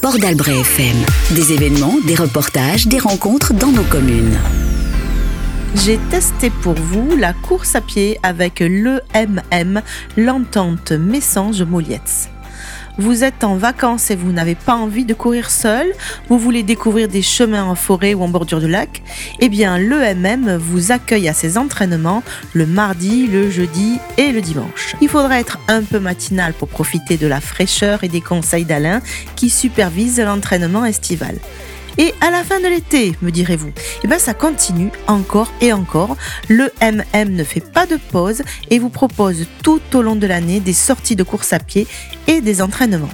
Port d'Albret FM. Des événements, des reportages, des rencontres dans nos communes. J'ai testé pour vous la course à pied avec l'EMM, l'entente Messange-Molietz. Vous êtes en vacances et vous n'avez pas envie de courir seul, vous voulez découvrir des chemins en forêt ou en bordure de lac, eh bien l'EMM vous accueille à ses entraînements le mardi, le jeudi et le dimanche. Il faudra être un peu matinal pour profiter de la fraîcheur et des conseils d'Alain qui supervise l'entraînement estival. Et à la fin de l'été, me direz-vous, eh bien ça continue encore et encore. Le MM ne fait pas de pause et vous propose tout au long de l'année des sorties de course à pied et des entraînements.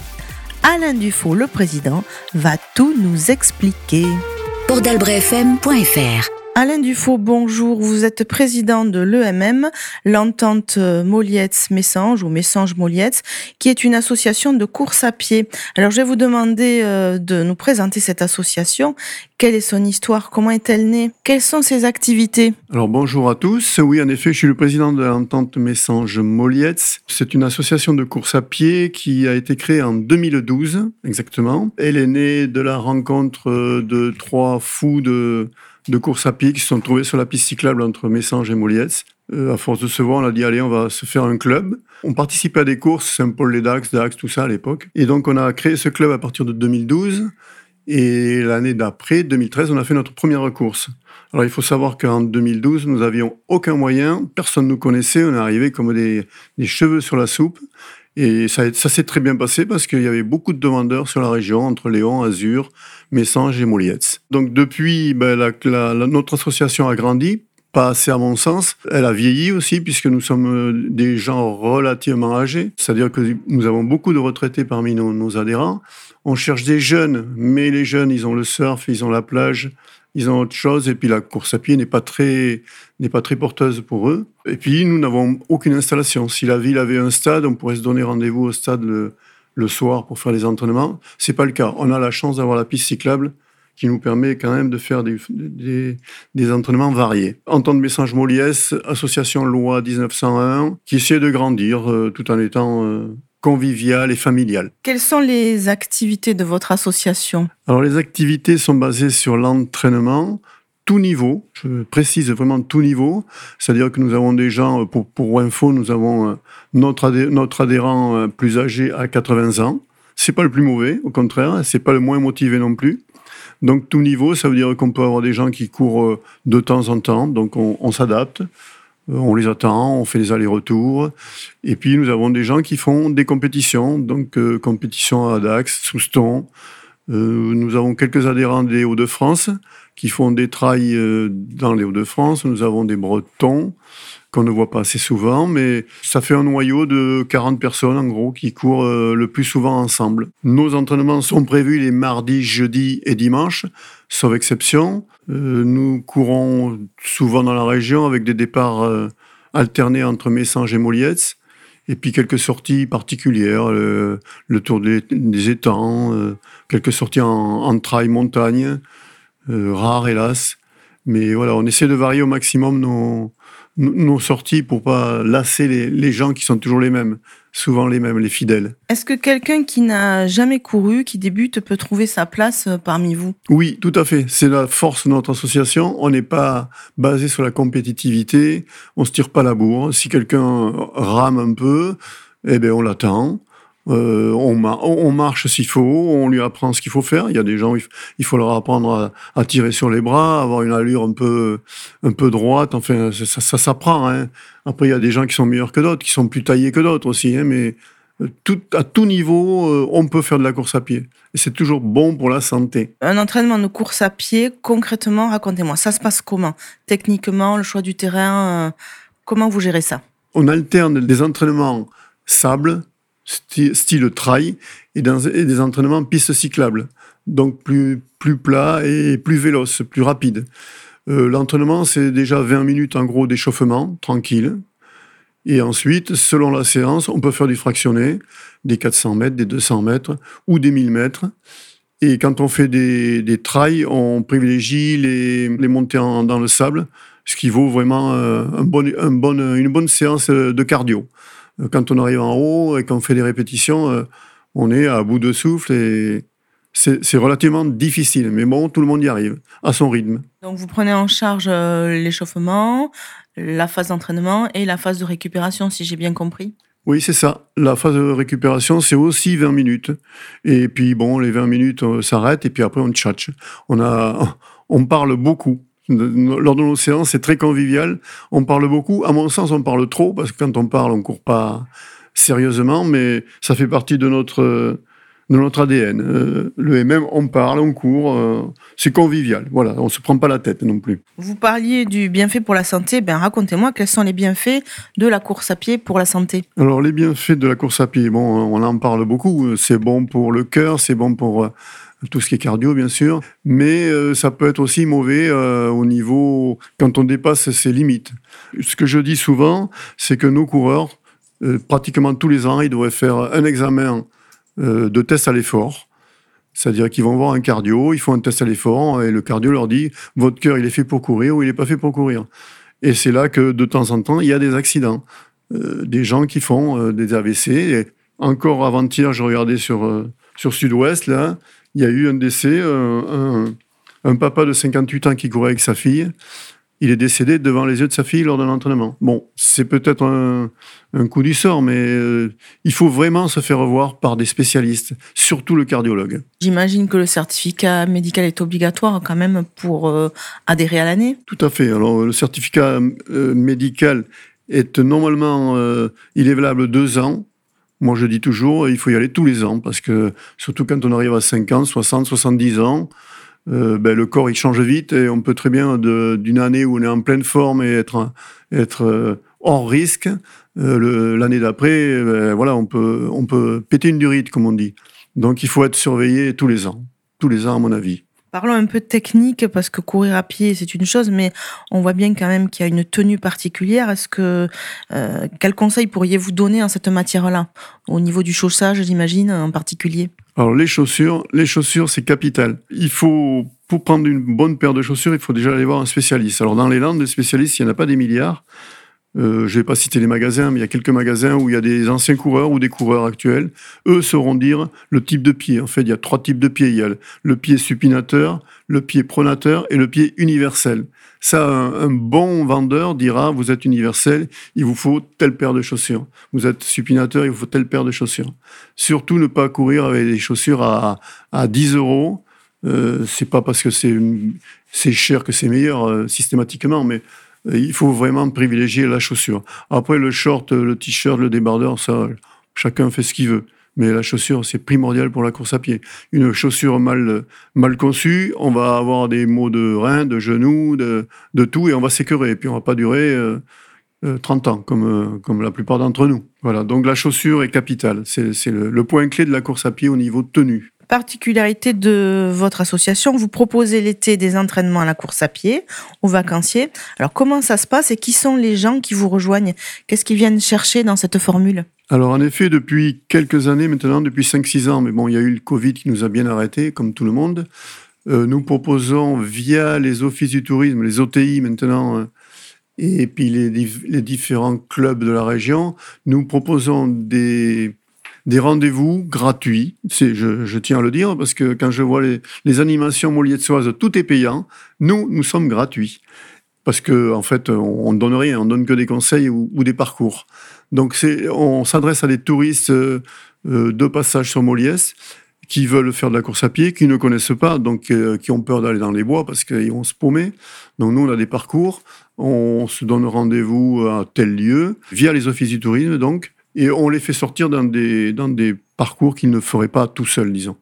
Alain Dufaux, le président, va tout nous expliquer. Pordalbrefm.fr Alain Dufaux, bonjour. Vous êtes président de l'EMM, l'entente Molietz-Messange ou Messange-Molietz, qui est une association de course à pied. Alors, je vais vous demander euh, de nous présenter cette association. Quelle est son histoire? Comment est-elle née? Quelles sont ses activités? Alors, bonjour à tous. Oui, en effet, je suis le président de l'entente Messange-Molietz. C'est une association de course à pied qui a été créée en 2012, exactement. Elle est née de la rencontre de trois fous de de course à pied qui se sont trouvés sur la piste cyclable entre Messanges et Molietz. Euh, à force de se voir, on a dit allez, on va se faire un club. On participait à des courses, Saint-Paul-les-Dax, Dax, tout ça à l'époque. Et donc on a créé ce club à partir de 2012. Et l'année d'après, 2013, on a fait notre première course. Alors il faut savoir qu'en 2012, nous avions aucun moyen, personne ne nous connaissait, on est arrivé comme des cheveux sur la soupe. Et ça, s'est très bien passé parce qu'il y avait beaucoup de demandeurs sur la région, entre Léon, Azur, Messanges et Molietz. Donc depuis, ben, notre association a grandi, pas assez à mon sens. Elle a vieilli aussi puisque nous sommes euh, des gens relativement âgés, c'est-à-dire que nous avons beaucoup de retraités parmi nos, nos, adhérents. On cherche des jeunes, mais les jeunes, ils ont le surf, ils ont la plage, ils ont autre chose, et puis la course à pied n'est pas très n'est pas très porteuse pour eux. Et puis nous n'avons aucune installation. Si la ville avait un stade, on pourrait se donner rendez-vous au stade le, le soir pour faire les entraînements. C'est pas le cas. On a la chance d'avoir la piste cyclable qui nous permet quand même de faire des, des, entraînements variés. Entente Message Moliès, association loi 1901, qui essaie de grandir euh, tout en étant euh, convivial et familial. Quelles sont les activités de votre association? Alors les activités sont basées sur l'entraînement, tout niveau, je précise vraiment tout niveau, c'est-à-dire que nous avons des gens, pour, pour info, nous avons euh, notre, notre adhérent euh, plus âgé à 80 ans, c'est pas le plus mauvais, au contraire, c'est pas le moins motivé non plus. Donc tout niveau, ça veut dire qu'on peut avoir des gens qui courent euh, de temps en temps, donc on, on s'adapte, on les attend, on fait des allers-retours. Et puis nous avons des gens qui font des compétitions, donc euh, compétitions à Dax, Souston. Euh, nous avons quelques adhérents des Hauts-de-France qui font des trails euh, dans les Hauts-de-France. Nous avons des Bretons qu'on ne voit pas assez souvent, mais ça fait un noyau de 40 personnes en gros qui courent euh, le plus souvent ensemble. Nos entraînements sont prévus les mardis, jeudis et dimanches, sauf exception. Euh, nous courons souvent dans la région avec des départs alternés entre Messanges et Molietz. Et puis quelques sorties particulières, le, tour des, étangs, quelques sorties en, en trail montagne, euh, rare hélas. Mais voilà, on essaie de varier au maximum nos, nos sorties pour pas lasser les, les, gens qui sont toujours les mêmes, souvent les mêmes, les fidèles. Est-ce que quelqu'un qui n'a jamais couru, qui débute, peut trouver sa place euh, parmi vous? Oui, tout à fait. C'est la force de notre association. On n'est pas basé sur la compétitivité, on se tire pas la bourre. Si quelqu'un rame un peu, eh ben on l'attend. Euh, on, marche s'il faut, on lui apprend ce qu'il faut faire. Il y a des gens, il faut leur apprendre à, tirer sur les bras, avoir une allure un peu, un peu droite. Enfin, ça, s'apprend. Hein. Après, il y a des gens qui sont meilleurs que d'autres, qui sont plus taillés que d'autres aussi. Hein, mais euh, tout, à tout niveau, euh, on peut faire de la course à pied. Et c'est toujours bon pour la santé. Un entraînement de course à pied, concrètement, racontez-moi, ça se passe comment? Techniquement, le choix du terrain, comment vous gérez ça? On alterne des entraînements sable, style trail et, des entraînements piste cyclable. Donc plus, plus plat et plus véloce, plus rapide. Euh, l'entraînement, c'est déjà 20 minutes en gros d'échauffement, tranquille. Et ensuite, selon la séance, on peut faire du fractionné, des 400 mètres, des 200 mètres ou des 1000 mètres. Et quand on fait des, des trails, on privilégie les, les montées dans le sable, ce qui vaut vraiment euh, un un une bonne séance de cardio. Euh, quand on arrive en haut et qu'on fait des répétitions, euh, on est à bout de souffle et C'est relativement difficile, mais bon, tout le monde y arrive, à son rythme. Donc vous prenez en charge euh, l'échauffement, la phase d'entraînement et la phase de récupération, si j'ai bien compris? Oui, c'est ça. La phase de récupération, c'est aussi 20 minutes. Et puis, bon, les 20 minutes s'arrêtent et puis après, on tchatche. On, a, on parle beaucoup. Lors de nos séances, c'est très convivial. On parle beaucoup. À mon sens, on parle trop parce que quand on parle, on court pas sérieusement, mais ça fait partie de notre de notre ADN. Euh, le MM, on parle, on court, euh, c'est convivial. Voilà, on se prend pas la tête non plus. Vous parliez du bienfait pour la santé. Ben racontez-moi quels sont les bienfaits de la course à pied pour la santé? Alors les bienfaits de la course à pied, bon, on en parle beaucoup. C'est bon pour le cœur, c'est bon pour tout ce qui est cardio, bien sûr, mais ça peut être aussi mauvais au niveau quand on dépasse ses limites. Ce que je dis souvent, c'est que nos coureurs, pratiquement tous les ans, ils devraient faire un examen euh, de tests à l'effort. C'est-à-dire qu'ils vont voir un cardio, ils font un test à l'effort, et le cardio leur dit votre cœur, il est fait pour courir ou il n'est pas fait pour courir. Et c'est là que de temps en temps, il y a des accidents. Euh, des gens qui font euh, des AVC. Et encore avant-hier, je regardais sur, sur Sud-Ouest, là, il y a eu un décès, un, un, papa de 58 ans qui courait avec sa fille il est décédé devant les yeux de sa fille lors d'un entraînement. Bon, c'est peut-être un, coup du sort, mais euh, il faut vraiment se faire revoir par des spécialistes, surtout le cardiologue. J'imagine que le certificat médical est obligatoire quand même pour euh, adhérer à l'année Tout à fait. Alors, le certificat euh, médical est normalement, il est valable deux ans. Moi, je dis toujours, il faut y aller tous les ans, parce que surtout quand on arrive à 50, 60, 70 ans, euh, ben, le corps il change vite et on peut très bien d'une année où on est en pleine forme et être, être euh, hors risque, euh, l'année d'après, ben, voilà, on peut, on peut péter une durite, comme on dit. Donc il faut être surveillé tous les ans, tous les ans à mon avis. Parlons un peu technique parce que courir à pied c'est une chose, mais on voit bien quand même qu'il y a une tenue particulière. Est-ce que quel conseil pourriez-vous donner en cette matière-là, au niveau du chaussage, j'imagine en particulier? Alors les chaussures, les chaussures c'est capital. Il faut pour prendre une bonne paire de chaussures, il faut déjà aller voir un spécialiste. Alors dans les Landes, des spécialistes, il n'y en a pas des milliards. Euh, je ne vais pas citer les magasins, mais il y a quelques magasins où il y a des anciens coureurs ou des coureurs actuels. Eux sauront dire le type de pied. En fait, il y a trois types de pieds. Il y a le pied supinateur, le pied pronateur et le pied universel. Ça, un, bon vendeur dira, vous êtes universel, il vous faut telle paire de chaussures. Vous êtes supinateur, il vous faut telle paire de chaussures. Surtout ne pas courir avec des chaussures à, à 10 euros. Euh, c'est pas parce que c'est cher que c'est meilleur euh, systématiquement, mais il faut vraiment privilégier la chaussure. Après, le short, le t-shirt, le débardeur, ça, chacun fait ce qu'il veut. Mais la chaussure, c'est primordial pour la course à pied. Une chaussure mal, mal conçue, on va avoir des maux de reins, de genoux, de, de tout, et on va s'écœurer. Et puis, on va pas durer 30 euh, euh, ans, comme, comme la plupart d'entre nous. Voilà. Donc, la chaussure est capitale. C'est le, le point clé de la course à pied au niveau de tenue particularité de votre association, vous proposez l'été des entraînements à la course à pied aux vacanciers. Alors comment ça se passe et qui sont les gens qui vous rejoignent? Qu'est-ce qu'ils viennent chercher dans cette formule? Alors en effet, depuis quelques années maintenant, depuis 5-6 ans, mais bon, il y a eu le Covid qui nous a bien arrêtés, comme tout le monde, euh, nous proposons via les offices du tourisme, les OTI maintenant, euh, et puis les, les, différents clubs de la région, nous proposons des, des rendez-vous gratuits. Je, tiens à le dire parce que quand je vois les, les animations molietsoises, tout est payant. Nous, nous sommes gratuits parce que en fait, on ne donne rien, on donne que des conseils ou, des parcours. Donc, on s'adresse à des touristes euh, de passage sur Moliès qui veulent faire de la course à pied, qui ne connaissent pas, donc euh, qui ont peur d'aller dans les bois parce qu'ils vont se paumer. Donc nous, on a des parcours, on se donne rendez-vous à tel lieu, via les offices du tourisme, donc, et on les fait sortir dans des, dans des parcours qu'ils ne feraient pas tout seuls, disons.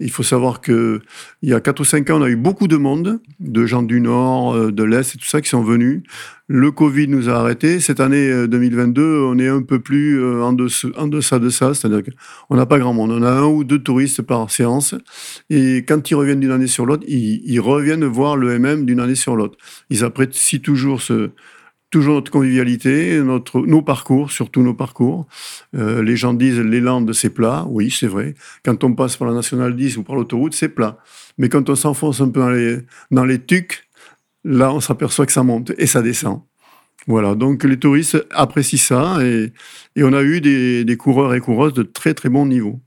Il faut savoir que il y a 4 ou 5 ans, on a eu beaucoup de monde, de gens du Nord, euh, de l'Est et tout ça qui sont venus. Le Covid nous a arrêtés. Cette année 2022, euh, on est un peu plus euh, en, dessous, en deçà de ça, c'est-à-dire qu'on n'a pas grand monde. On a un ou deux touristes par séance. Et quand ils reviennent d'une année sur l'autre, ils, ils, reviennent voir le MM d'une année sur l'autre. Ils apprécient toujours ce, toujours notre convivialité, notre, nos parcours, surtout nos parcours. Euh, les gens disent les Landes, c'est plat. Oui, c'est vrai. Quand on passe par la Nationale 10 ou par l'autoroute, c'est plat. Mais quand on s'enfonce un peu dans les, dans les tucs, là, on s'aperçoit que ça monte et ça descend. Voilà, donc les touristes apprécient ça et, et on a eu des, des coureurs et coureuses de très très bon niveau.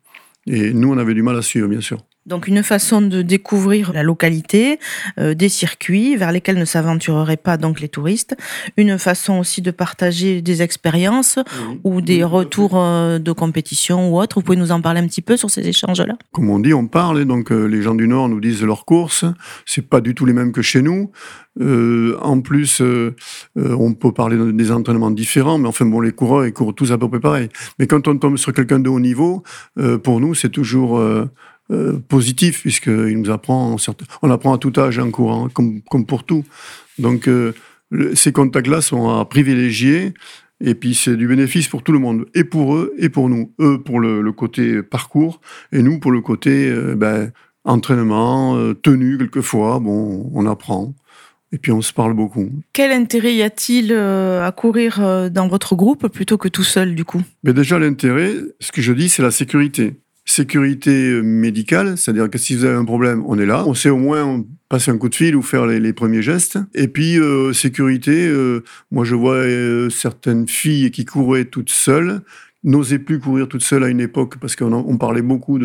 Et nous, on avait du mal à suivre, bien sûr. Donc une façon de découvrir la localité, euh, des circuits vers lesquels ne s'aventureraient pas donc les touristes, une façon aussi de partager des expériences ou des retours euh, de compétition ou autre. Vous pouvez nous en parler un petit peu sur ces échanges-là? Comme on dit, on parle, et donc euh, les gens du Nord nous disent leurs courses, c'est pas du tout les mêmes que chez nous. en plus, on peut parler des entraînements différents, mais enfin bon, les coureurs ils courent tous à peu près pareil. Mais quand on tombe sur quelqu'un de haut niveau, pour nous c'est toujours euh, positif, puisqu'il nous apprend, on apprend à tout âge en courant, comme, comme pour tout. Donc, euh, ces contacts-là sont à privilégier, et puis c'est du bénéfice pour tout le monde, et pour eux, et pour nous. Eux pour le, côté parcours, et nous pour le côté euh, ben, entraînement, tenue quelquefois, bon, on apprend. Et puis on se parle beaucoup. Quel intérêt y a-t-il à courir dans votre groupe plutôt que tout seul du coup? Mais Déjà l'intérêt, ce que je dis, c'est la sécurité sécurité médicale, c'est-à-dire que si vous avez un problème, on est là. On sait au moins passer un coup de fil ou faire les, premiers gestes. Et puis, euh, sécurité, euh, moi je vois euh, certaines filles qui couraient toutes seules, n'osaient plus courir toutes seules à une époque parce qu'on parlait beaucoup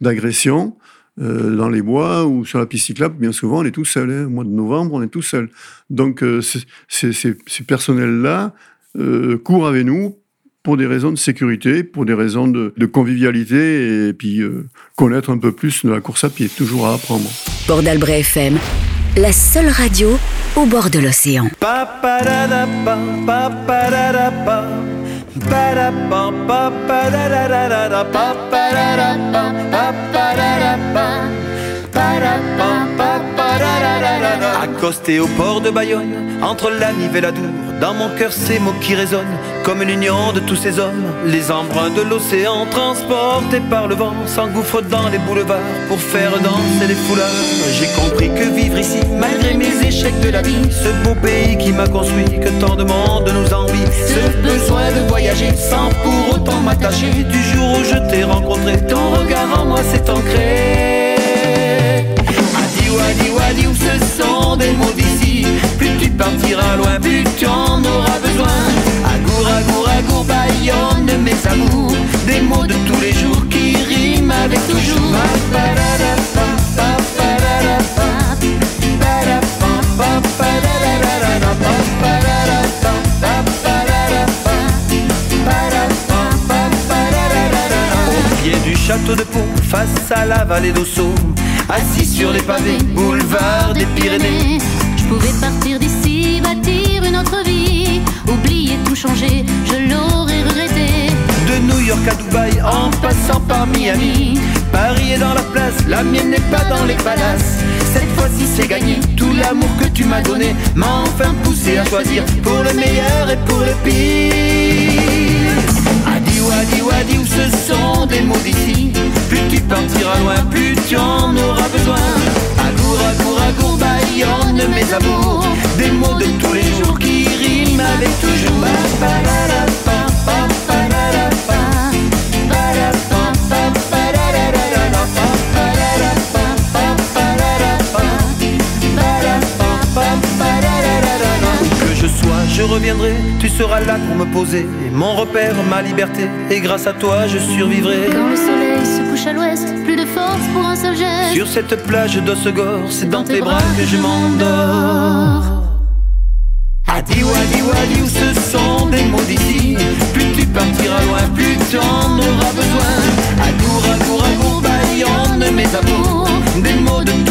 d'agression. dans les bois ou sur la piste cyclable, bien souvent, on est tout seul. Hein. Au mois de novembre, on est tout seul. Donc, ces, ces personnels-là courent avec nous pour des raisons de sécurité, pour des raisons de, convivialité et puis euh, connaître un peu plus de la course à pied, toujours à apprendre. Bord d'Albret FM, la seule radio au bord de l'océan. Accosté au port de Bayonne, entre la Nive et la Dour, dans mon cœur ces mots qui résonnent comme l'union de tous ces hommes. Les embruns de l'océan transportés par le vent s'engouffrent dans les boulevards pour faire danser les foulards. J'ai compris que vivre ici, malgré mes échecs de la vie, ce beau pays qui m'a construit, que tant de monde nous envie, ce besoin de voyager sans pour autant m'attacher. Du jour où je t'ai rencontré, ton regard en moi s'est ancré. Adieu, adieu, adieu, ce sont des mots d'ici. Plus tu partiras loin, plus tu en auras besoin. Agour, agour, agour, Bayonne, mes amours Des mots de tous les jours qui riment avec toujours Au pied du château de Pau, face à la vallée d'Ossau Assis sur les pavés, boulevard des Pyrénées Je pouvais partir d'ici, bâtir une autre vie Oublier tout changer, je l'aurais regretté. De New York à Dubaï, en passant par Miami. Paris est dans la place, la mienne n'est pas dans les palaces. Cette fois-ci c'est gagné, tout l'amour que tu m'as donné m'a enfin poussé à choisir pour le meilleur et pour le pire. Adieu, adieu, adieu, ce sont des mots seras là pour me poser mon repère, ma liberté, et grâce à toi je survivrai. Quand le soleil se couche à l'ouest, plus de force pour un seul geste. Sur cette plage d'Ossegor, c'est dans tes bras que je m'endors. Adieu, adieu, adieu, ce sont des mots d'ici. Plus tu partiras loin, plus tu en auras besoin. Agour, agour, agour, Bayonne, mes amours. Des mots de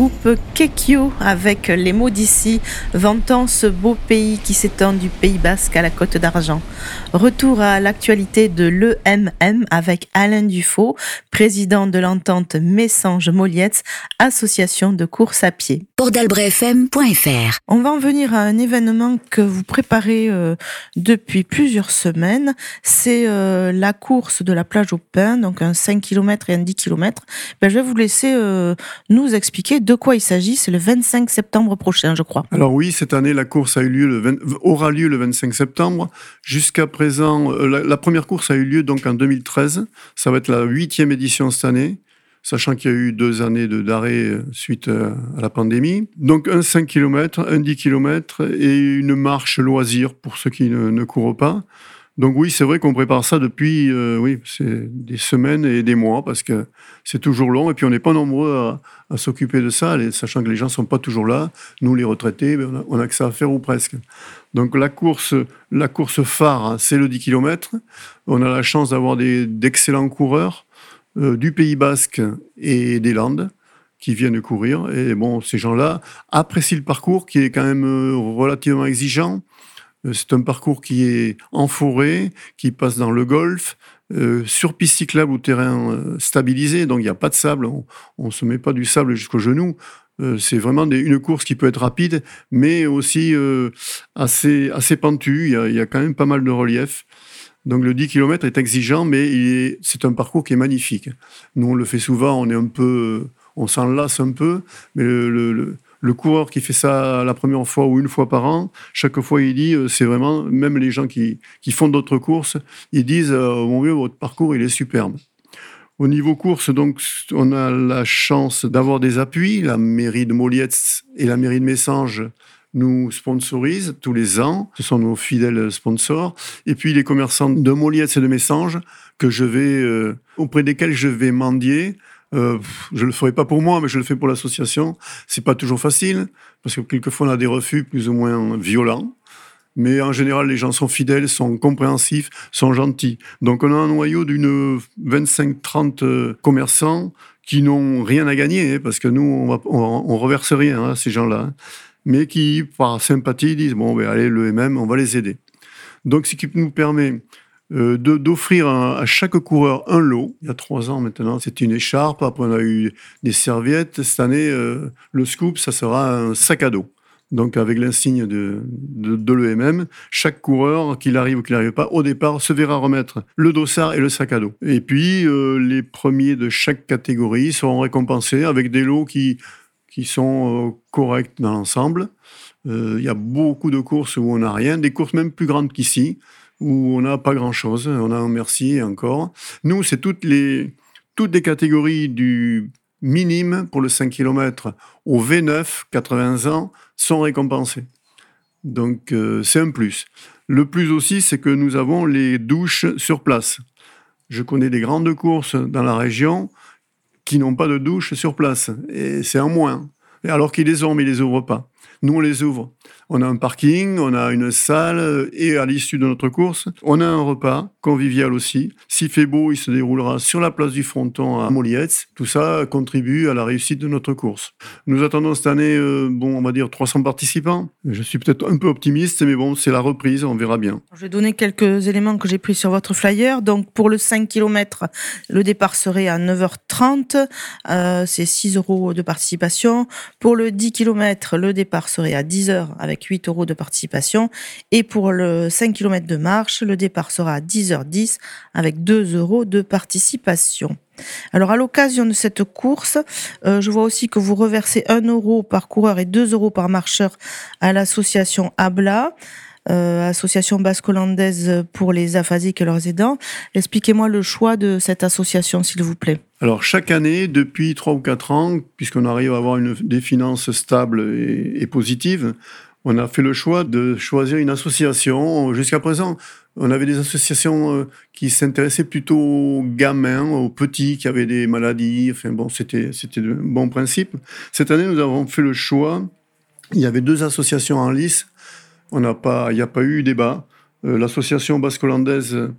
groupe Kekio avec les mots d'ici, vantant ce beau pays qui s'étend du Pays Basque à la Côte d'Argent. Retour à l'actualité de l'EMM avec Alain Dufaux, président de l'entente Messange-Molietz, association de course à pied. Pordalbrefm.fr On va en venir à un événement que vous préparez euh, depuis plusieurs semaines. C'est euh, la course de la plage au pain, donc un 5 km et un 10 km. Ben, je vais vous laisser euh, nous expliquer de quoi il s'agit. C'est le 25 septembre prochain, je crois. Alors oui, cette année, la course a eu lieu le 20 aura lieu le 25 septembre. Jusqu'à présent, euh, la, première course a eu lieu donc en 2013. Ça va être la huitième édition cette année sachant qu'il y a eu deux années de d'arrêt euh, suite euh, à la pandémie. Donc un 5 km, un 10 km et une marche loisir pour ceux qui ne, ne courent pas. Donc oui, c'est vrai qu'on prépare ça depuis euh, oui, des semaines et des mois parce que c'est toujours long et puis on n'est pas nombreux à, s'occuper de ça, sachant que les gens sont pas toujours là. Nous, les retraités, ben, on, a, on a que ça à faire ou presque. Donc la course, la course phare, hein, c'est le 10 km. On a la chance d'avoir d'excellents coureurs euh, du Pays Basque et des Landes qui viennent courir. Et bon, ces gens-là apprécient le parcours qui est quand même euh, relativement exigeant. Euh, C'est un parcours qui est en forêt, qui passe dans le golfe, euh, sur piste cyclable ou terrain euh, stabilisé, donc il n'y a pas de sable, on ne se met pas du sable jusqu'au genou. C'est vraiment une course qui peut être rapide, mais aussi assez, assez pentue. Il y, a, quand même pas mal de relief. Donc le 10 km est exigeant, mais c'est un parcours qui est magnifique. Nous, on le fait souvent, on est un peu, on s'en lasse un peu, mais le- le coureur qui fait ça la première fois ou une fois par an, chaque fois il dit, euh, c'est vraiment, même les gens qui, qui font d'autres courses, ils disent, euh, mon vieux, votre parcours, il est superbe. Au niveau course, donc, on a la chance d'avoir des appuis. La mairie de Molietz et la mairie de Messanges nous sponsorisent tous les ans. Ce sont nos fidèles sponsors. Et puis les commerçants de Molietz et de Messanges que je vais, euh, auprès desquels je vais mendier. Euh, je le ferai pas pour moi, mais je le fais pour l'association. C'est pas toujours facile parce que quelquefois on a des refus plus ou moins violents. Mais en général, les gens sont fidèles, sont compréhensifs, sont gentils. Donc on a un noyau d'une 25-30 euh, commerçants qui n'ont rien à gagner, hein, parce que nous, on, va, on, on reverse rien à ces gens-là, hein, mais qui, par sympathie, disent, bon, ben, allez, le MM, on va les aider. Donc ce qui nous permet euh, d'offrir à chaque coureur un lot. Il y a trois ans maintenant, c'était une écharpe. Après, on a eu des serviettes. Cette année, euh, le scoop, ça sera un sac à dos. Donc, avec l'insigne de, de, l'EMM, chaque coureur, qu'il arrive ou qu'il n'arrive pas, au départ, se verra remettre le dossard et le sac à dos. Et puis, euh, les premiers de chaque catégorie seront récompensés avec des lots qui, qui sont corrects dans l'ensemble. Il y a beaucoup de courses où on n'a rien, des courses même plus grandes qu'ici, où on n'a pas grand-chose. On a un merci encore. Nous, c'est toutes les, toutes les catégories du minime pour le 5 km au V9, 80 ans, sont récompensées. Donc, euh, c'est un plus. Le plus aussi, c'est que nous avons les douches sur place. Je connais des grandes courses dans la région qui n'ont pas de douche sur place. Et c'est en moins. Alors qu'ils les ont, mais ils les ouvrent pas. Nous, on les ouvre. On a un parking, on a une salle, et à l'issue de notre course, on a un repas convivial aussi. S'il fait beau, il se déroulera sur la place du Fronton à Molietz. Tout ça contribue à la réussite de notre course. Nous attendons cette année, euh, bon, on va dire 300 participants. Je suis peut-être un peu optimiste, mais bon, c'est la reprise, on verra bien. Je vais donner quelques éléments que j'ai pris sur votre flyer. Donc, pour le 5 km, le départ serait à 9h30. Euh, c'est 6 euros de participation. Pour le 10 km, le départ serait à 10h avec 8 euros de participation. Et pour le 5 km de marche, le départ sera à 10h10 avec 2 euros de participation. Alors, à l'occasion de cette course, euh, je vois aussi que vous reversez 1 euro par coureur et 2 euros par marcheur à l'association ABLA association basque-hollandaise pour les aphasiques et leurs aidants. Expliquez-moi le choix de cette association, s'il vous plaît. Alors, chaque année, depuis 3 ou 4 ans, puisqu'on arrive à avoir une, des finances stables et, et positives, on a fait le choix de choisir une association. Jusqu'à présent, on avait des associations euh, qui s'intéressaient plutôt aux gamins, aux petits qui avaient des maladies. Enfin bon, c'était c'était un bon principe. Cette année, nous avons fait le choix. Il y avait deux associations en lice. On n'a pas, il n'y a pas eu débat. Euh, L'association basque-hollandaise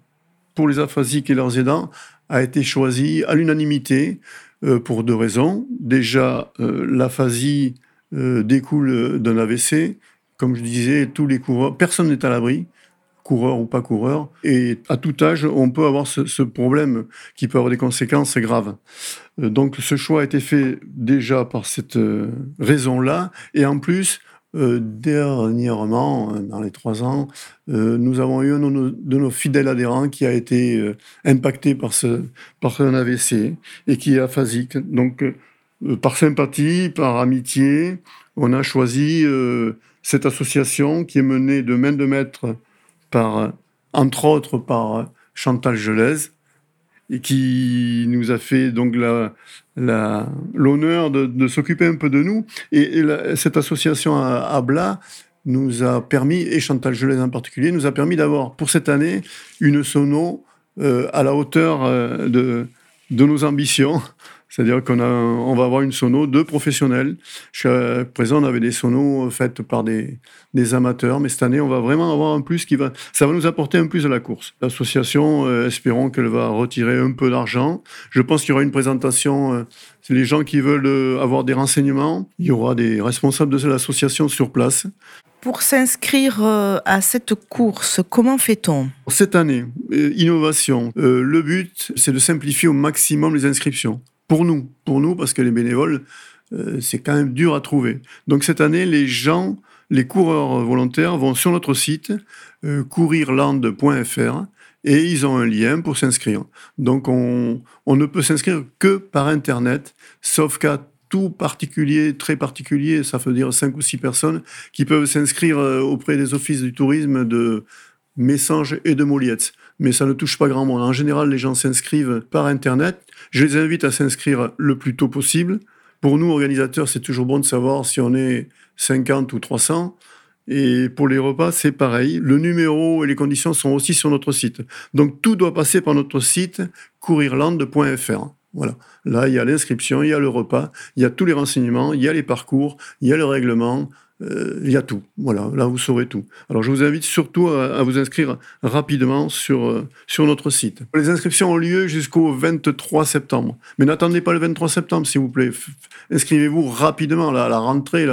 pour les aphasiques et leurs aidants a été choisie à l'unanimité. euh, pour deux raisons. Déjà, euh, l'aphasie découle d'un AVC. Comme je disais, tous les coureurs, personne n'est à l'abri, coureur ou pas coureur. Et à tout âge, on peut avoir ce, ce problème qui peut avoir des conséquences graves. Donc ce choix a été fait déjà par cette raison-là. Et en plus, euh, dernièrement, euh, dans les trois ans, euh, nous avons eu un de nos, fidèles adhérents qui a été impacté par, ce, un AVC et qui est aphasique. Donc, par sympathie, par amitié, on a choisi cette association qui est menée de main de maître par, entre autres, par Chantal Gelez, et qui nous a fait donc la- l'honneur de, s'occuper un peu de nous. Et, cette association à, à Blas nous a permis, et Chantal Gelez en particulier, nous a permis d'avoir pour cette année une sono euh, à la hauteur euh, de, de nos ambitions. C'est-à-dire qu'on a, on va avoir une sono de professionnels. Jusqu'à présent, on avait des sonos faites par des, des amateurs, mais cette année, on va vraiment avoir un plus qui va, ça va nous apporter un plus à la course. L'association, euh, espérons qu'elle va retirer un peu d'argent. Je pense qu'il y aura une présentation. euh, les gens qui veulent euh, avoir des renseignements. Il y aura des responsables de l'association sur place. Pour s'inscrire euh, à cette course, comment fait-on? Cette année, innovation. Le but, c'est de simplifier au maximum les inscriptions. Pour nous, pour nous, parce que les bénévoles, euh, c'est quand même dur à trouver. Donc cette année, les gens, les coureurs volontaires vont sur notre site euh, courirland.fr et ils ont un lien pour s'inscrire. Donc on, ne peut s'inscrire que par Internet, sauf qu'à tout particulier, très particulier, ça veut dire cinq ou six personnes, qui peuvent s'inscrire euh, auprès des offices du tourisme de Messanges et de Molietz. Mais ça ne touche pas grand monde. En général, les gens s'inscrivent par Internet. Je les invite à s'inscrire le plus tôt possible. Pour nous, organisateurs, c'est toujours bon de savoir si on est 50 ou 300. Et pour les repas, c'est pareil. Le numéro et les conditions sont aussi sur notre site. Donc tout doit passer par notre site courirland.fr. Voilà. Là, il y a l'inscription, il y a le repas, il y a tous les renseignements, il y a les parcours, il y a le règlement, il y a tout. Voilà, là, vous saurez tout. Alors, je vous invite surtout à, vous inscrire rapidement sur, euh, sur notre site. Les inscriptions ont lieu jusqu'au 23 septembre. Mais n'attendez pas le 23 septembre, s'il vous plaît. Inscrivez-vous rapidement là, à la rentrée.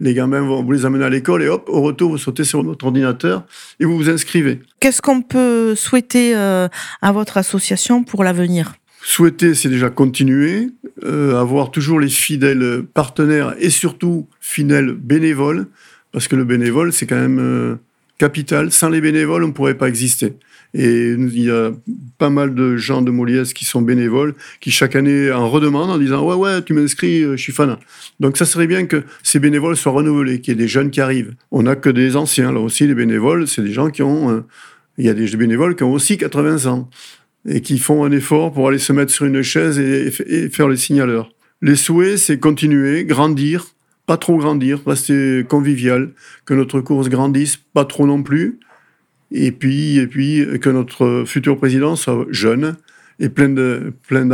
Les gamins vont vous les amener à l'école et hop, au retour, vous sautez sur votre ordinateur et vous vous inscrivez. Qu'est-ce qu'on peut souhaiter euh, à votre association pour l'avenir? Souhaiter, c'est déjà continuer, euh, avoir toujours les fidèles partenaires et surtout fidèles bénévoles, parce que le bénévole, c'est quand même euh, capital. Sans les bénévoles, on ne pourrait pas exister. Et il y a pas mal de gens de Moliès qui sont bénévoles, qui chaque année en redemandent en disant Ouais, ouais, tu m'inscris, euh, je suis fan. Donc ça serait bien que ces bénévoles soient renouvelés, qu'il y ait des jeunes qui arrivent. On n'a que des anciens. Là aussi, les bénévoles, c'est des gens qui ont. euh, il y a des bénévoles qui ont aussi 80 ans et qui font un effort pour aller se mettre sur une chaise et, faire les signaleurs. Les souhaits, c'est continuer, grandir, pas trop grandir, rester convivial, que notre course grandisse, pas trop non plus, et puis, et puis que notre futur président soit jeune et plein de plein.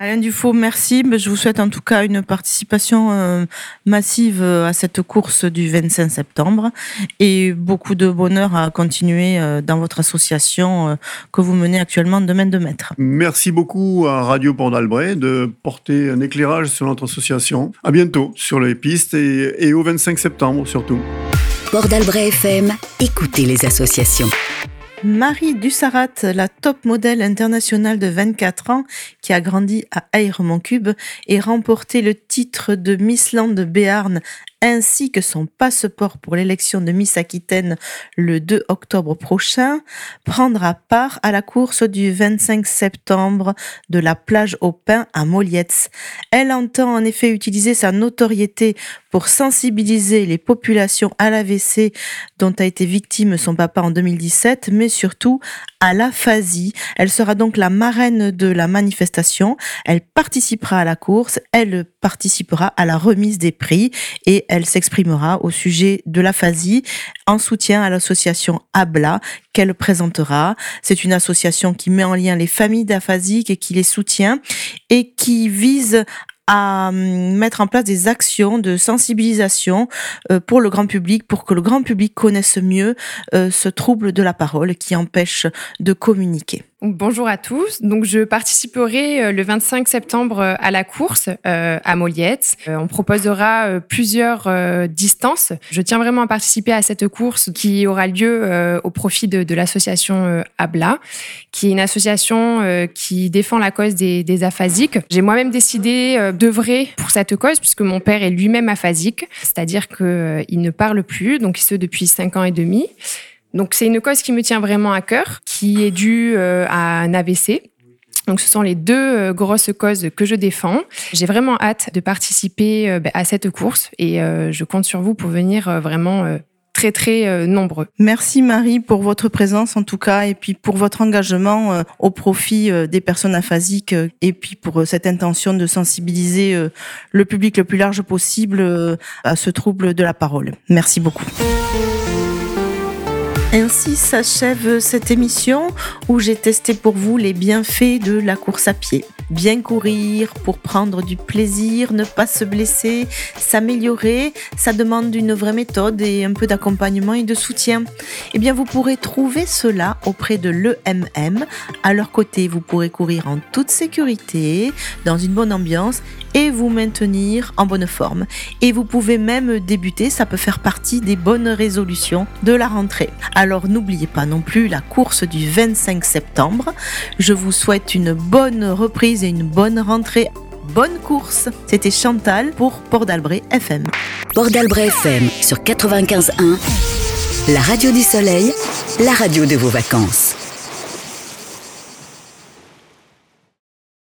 Alain Dufaux, merci. Mais Je vous souhaite en tout cas une participation euh, massive euh, à cette course du 25 septembre et beaucoup de bonheur à continuer euh, dans votre association que vous menez actuellement de main de maître. Merci beaucoup à Radio Port d'Albret de porter un éclairage sur notre association. À bientôt sur les pistes et, et au 25 septembre surtout. Port d'Albret FM, écoutez les associations. Marie Dussarat, la top modèle internationale de 24 ans qui a grandi à Aire-Montcube et remporté le titre de Miss Land Béarn ainsi que son passeport pour l'élection de Miss Aquitaine le 2 octobre prochain, prendra part à la course du 25 septembre de la plage au pain à Molietz. Elle entend en effet utiliser sa notoriété pour sensibiliser les populations à l'AVC dont a été victime son papa en 2017, mais surtout à l'aphasie. Elle sera donc la marraine de la manifestation. Elle participera à la course, elle participera à la remise des prix et elle s'exprimera au sujet de l'aphasie en soutien à l'association ABLA qu'elle présentera. C'est une association qui met en lien les familles d'aphasiques et qui les soutient et qui vise à hum, mettre en place des actions de sensibilisation euh, pour le grand public, pour que le grand public connaisse mieux euh, ce trouble de la parole qui empêche de communiquer. Bonjour à tous. Donc, je participerai euh, le 25 septembre euh, à la course euh, à Moliette. On proposera plusieurs distances. Je tiens vraiment à participer à cette course qui aura lieu au profit de, l'association ABLA, qui est une association qui défend la cause des, des aphasiques. J'ai moi-même décidé d'œuvrer pour cette cause puisque mon père est lui-même aphasique, c'est-à-dire qu'il ne parle plus, donc ce depuis cinq ans et demi. Donc c'est une cause qui me tient vraiment à cœur, qui est due euh, à un AVC. Donc, ce sont les deux euh, grosses causes que je défends. J'ai vraiment hâte de participer euh, ben, à cette course et je compte sur vous pour venir vraiment très très nombreux. Merci Marie pour votre présence en tout cas et puis pour votre engagement au profit des personnes aphasiques et puis pour cette intention de sensibiliser le public le plus large possible à ce trouble de la parole. Merci beaucoup. Ainsi s'achève cette émission où j'ai testé pour vous les bienfaits de la course à pied. Bien courir pour prendre du plaisir, ne pas se blesser, s'améliorer, ça demande une vraie méthode et un peu d'accompagnement et de soutien. Eh bien, vous pourrez trouver cela auprès de l'EMM. À leur côté, vous pourrez courir en toute sécurité, dans une bonne ambiance et vous maintenir en bonne forme. Et vous pouvez même débuter, ça peut faire partie des bonnes résolutions de la rentrée. Alors n'oubliez pas non plus la course du 25 septembre. Je vous souhaite une bonne reprise et une bonne rentrée bonne course. C'était Chantal pour Port d'Albret FM. Port d'Albret FM sur 95.1, la radio du soleil, la radio de vos vacances.